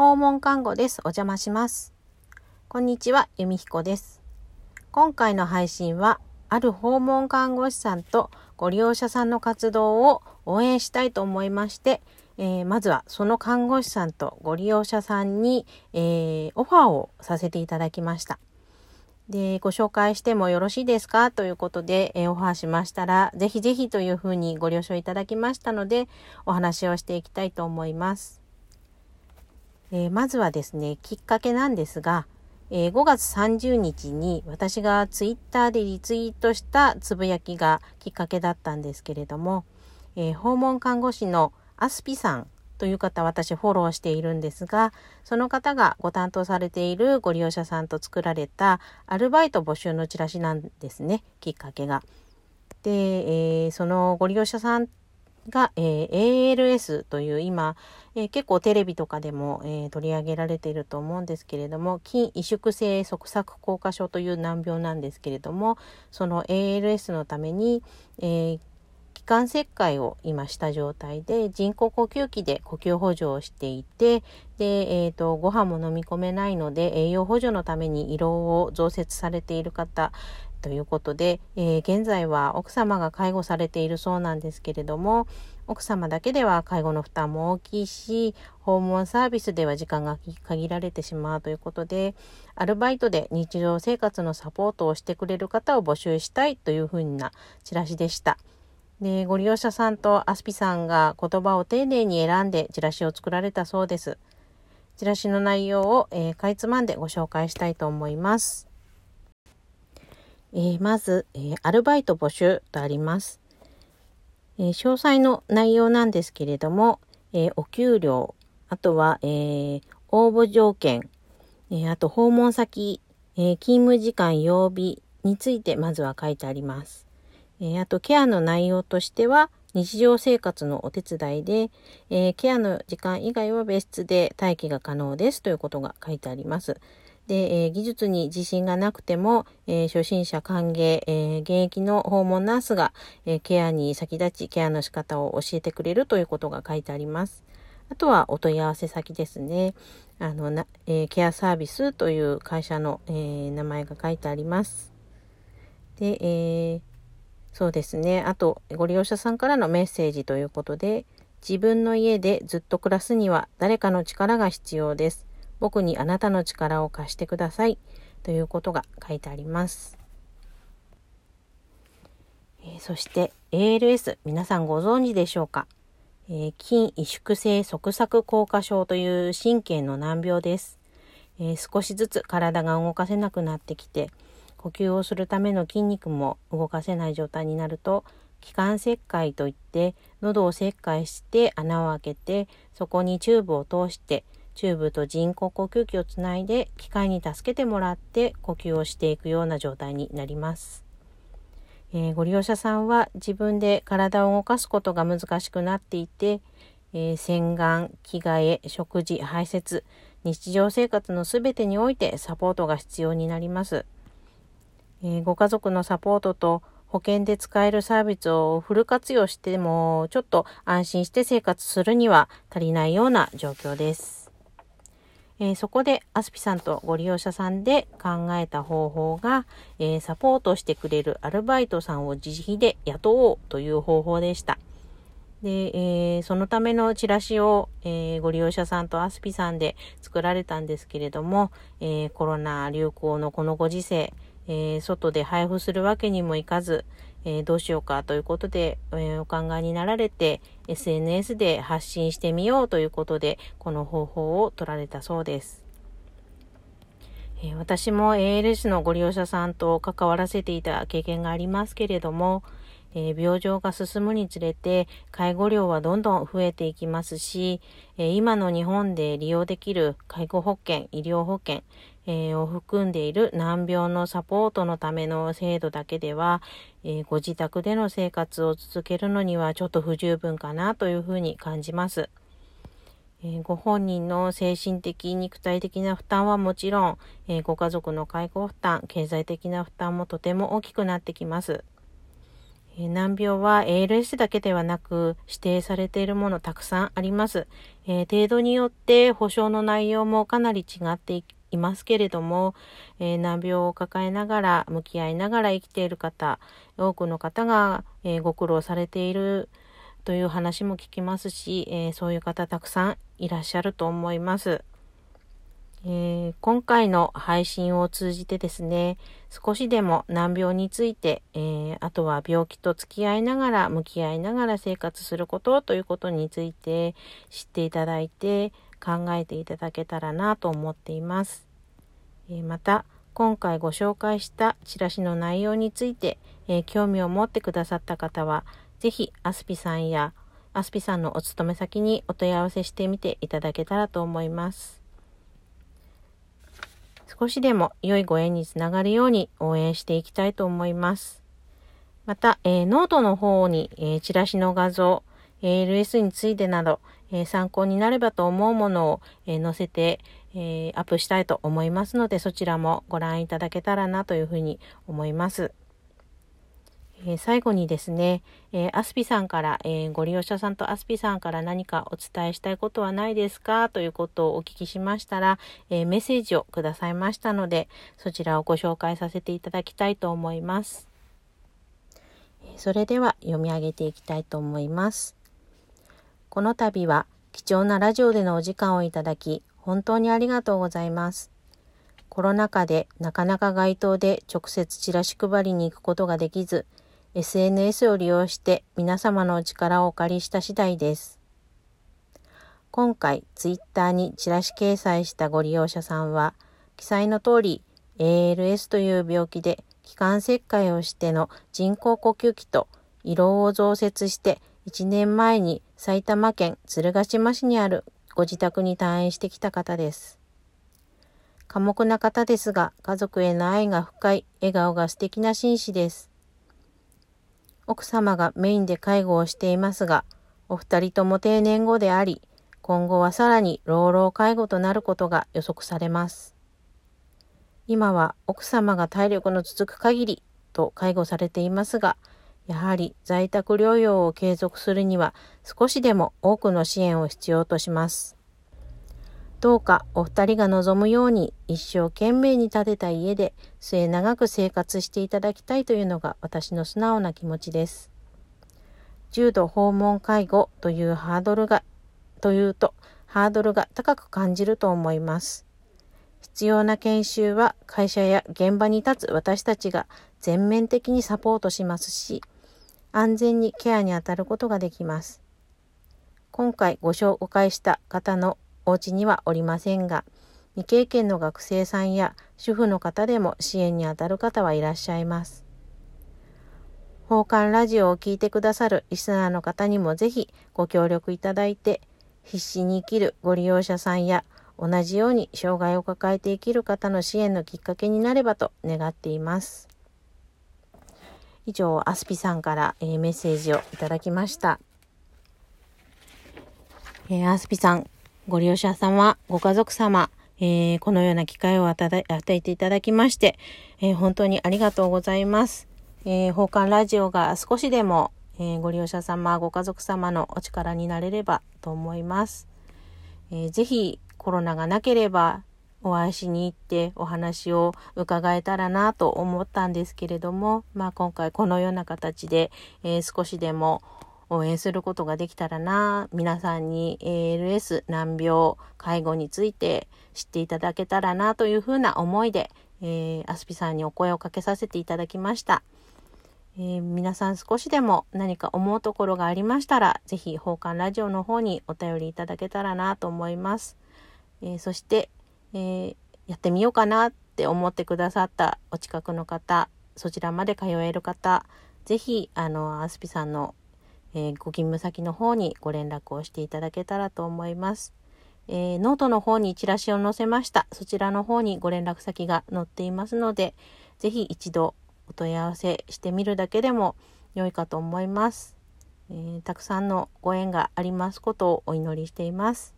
訪問看護です。お邪魔します。こんにちは、由美彦です。今回の配信は、ある訪問看護師さんとご利用者さんの活動を応援したいと思いまして、えー、まずはその看護師さんとご利用者さんに、えー、オファーをさせていただきました。で、ご紹介してもよろしいですか？ということで、えー、オファーしましたら、ぜひぜひというふうにご了承いただきましたので、お話をしていきたいと思います。えー、まずはですね、きっかけなんですが、えー、5月30日に私がツイッターでリツイートしたつぶやきがきっかけだったんですけれども、えー、訪問看護師のアスピさんという方私フォローしているんですが、その方がご担当されているご利用者さんと作られたアルバイト募集のチラシなんですね、きっかけが。で、えー、そのご利用者さんが、えー、ALS という今、えー、結構テレビとかでも、えー、取り上げられていると思うんですけれども筋萎縮性側索硬化症という難病なんですけれどもその ALS のために、えー、気管切開を今した状態で人工呼吸器で呼吸補助をしていてで、えーと、ご飯も飲み込めないので栄養補助のために胃ろうを増設されている方ということで、えー、現在は奥様が介護されているそうなんですけれども奥様だけでは介護の負担も大きいし訪問サービスでは時間が限られてしまうということでアルバイトで日常生活のサポートをしてくれる方を募集したいというふうなチラシでした。でご利用者さんとアスピさんが言葉を丁寧に選んでチラシを作られたそうです。チラシの内容を、えー、かいつまんでご紹介したいと思います。えー、まず、えー、アルバイト募集とあります、えー、詳細の内容なんですけれども、えお給料、あとは、え応募条件、えあと訪問先、え勤務時間、曜日についてまずは書いてあります。えあと、ケアの内容としては、日常生活のお手伝いで、えケアの時間以外は別室で待機が可能ですということが書いてあります。で、えー、技術に自信がなくても、えー、初心者歓迎、えー、現役の訪問ナースが、えケアに先立ちケアの仕方を教えてくれるということが書いてあります。あとはお問い合わせ先ですね。あのな、えケアサービスという会社の、え名前が書いてあります。で、えそうですね。あと、ご利用者さんからのメッセージということで、自分の家でずっと暮らすには誰かの力が必要です。僕にあなたの力を貸してください。ということが書いてあります。えー、そして ALS 皆さんご存知でしょうか、えー、筋萎縮性側索硬化症という神経の難病です、えー、少しずつ体が動かせなくなってきて呼吸をするための筋肉も動かせない状態になると気管切開といって喉を切開して穴を開けてそこにチューブを通してチューブと人工呼吸器をつないで機械に助けてもらって呼吸をしていくような状態になります。えー、ご利用者さんは自分で体を動かすことが難しくなっていて、えー、洗顔、着替え、食事、排泄、日常生活のすべてにおいてサポートが必要になります。えー、ご家族のサポートと保険で使えるサービスをフル活用してもちょっと安心して生活するには足りないような状況です。えー、そこでアスピさんとご利用者さんで考えた方法が、えー、サポートしてくれるアルバイトさんを自費で雇おうという方法でした。で、えー、そのためのチラシを、えー、ご利用者さんとアスピさんで作られたんですけれども、えー、コロナ流行のこのご時世、え外で配布するわけにもいかず、えー、どうしようかということで、え、お考えになられて SNS で発信してみようということでこの方法を取られたそうです。え、私も ALS のご利用者さんと関わらせていた経験がありますけれども、えー、病状が進むにつれて介護料はどんどん増えていきますし、えー、今の日本で利用できる介護保険、医療保険、えー、を含んでいる難病のサポートのための制度だけでは、えご自宅での生活を続けるのにはちょっと不十分かなというふうに感じます。えご本人の精神的、肉体的な負担はもちろん、えご家族の介護負担、経済的な負担もとても大きくなってきます。え難病は ALS だけではなく指定されているものたくさんあります。えー、程度によって保証の内容もかなり違っていますけれども、えー、難病を抱えながら向き合いながら生きている方、多くの方が、えー、ご苦労されているという話も聞きますし、えそういう方たくさんいらっしゃると思います。えー、今回の配信を通じてですね、少しでも難病について、えー、あとは病気と付き合いながら、向き合いながら生活することということについて知っていただいて考えていただけたらなと思っています。え、また、今回ご紹介したチラシの内容について、え興味を持ってくださった方は、ぜひアスピさんやアスピさんのお勤め先にお問い合わせしてみていただけたらと思います。少しでも良いご縁につながるように応援していきたいと思います。また、えー、ノートの方に、えー、チラシの画像、ALS についてなど、えー、参考になればと思うものを、え載せて、えアップしたいと思いますので、そちらもご覧いただけたらなというふうに思います。え、最後にですね、えー、アスピさんから、えー、ご利用者さんとアスピさんから何かお伝えしたいことはないですか？ということをお聞きしましたら、えメッセージをくださいましたので、そちらをご紹介させていただきたいと思います。それでは読み上げていきたいと思います。この度は貴重なラジオでのお時間をいただき、本当にありがとうございます。コロナ禍でなかなか街頭で直接チラシ配りに行くことができず、SNS を利用して皆様のお力をお借りした次第です。今回、ツイッターにチラシ掲載したご利用者さんは、記載の通り ALS という病気で気管切開をしての人工呼吸器と胃ろうを増設して1年前に埼玉県鶴ヶ島市にあるご自宅に退院してきた方です。寡黙な方ですが、家族への愛が深い、笑顔が素敵な紳士です。奥様がメインで介護をしていますが、お二人とも定年後であり、今後はさらに老老介護となることが予測されます。今は奥様が体力の続く限りと介護されていますが、やはり在宅療養を継続するには少しでも多くの支援を必要とします。どうかお二人が望むように一生懸命に建てた家で末長く生活していただきたいというのが私の素直な気持ちです。重度訪問介護というハードルが、というとハードルが高く感じると思います。必要な研修は会社や現場に立つ私たちが全面的にサポートしますし、安全にケアに当たることができます。今回ご紹介した方のお家にはおりませんが、未経験の学生さんや主婦の方でも支援にあたる方はいらっしゃいます。奉還ラジオを聴いてくださるリスナーの方にもぜひご協力いただいて、必死に生きるご利用者さんや同じように障害を抱えて生きる方の支援のきっかけになればと願っています。以上、アスピさんから、えー、メッセージをいただきました。えー、アスピさん、ご利用者様、ご家族様、えー、このような機会を与えていただきまして、え、本当にありがとうございます。えー、奉還ラジオが少しでも、え、ご利用者様、ご家族様のお力になれればと思います。えー、ぜひコロナがなければお会いしに行ってお話を伺えたらなと思ったんですけれども、まあ今回このような形で、えー、少しでも応援することができたらな、皆さんに ALS 難病介護について知っていただけたらなというふうな思いで、えー、アスピさんにお声をかけさせていただきました。えー、皆さん少しでも何か思うところがありましたら、ぜひ、奉還ラジオの方にお便りいただけたらなと思います。えー、そして、えー、やってみようかなって思ってくださったお近くの方、そちらまで通える方、ぜひ、あの、アスピさんのえー、ご勤務先の方にご連絡をしていただけたらと思います。えー、ノートの方にチラシを載せました。そちらの方にご連絡先が載っていますので、ぜひ一度お問い合わせしてみるだけでも良いかと思います。えー、たくさんのご縁がありますことをお祈りしています。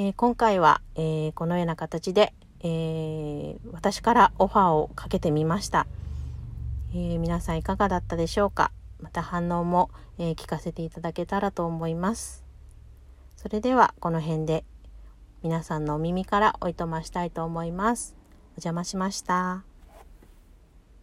え今回は、えーこのような形で、え私からオファーをかけてみました。え、皆さんいかがだったでしょうか？また反応も、え、聞かせていただけたらと思います。それではこの辺で皆さんのお耳からおいとましたいと思います。お邪魔しました。